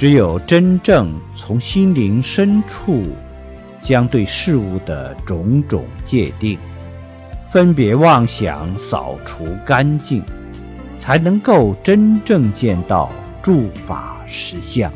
只有真正从心灵深处将对事物的种种界定分别妄想扫除干净才能够真正见到诸法实相。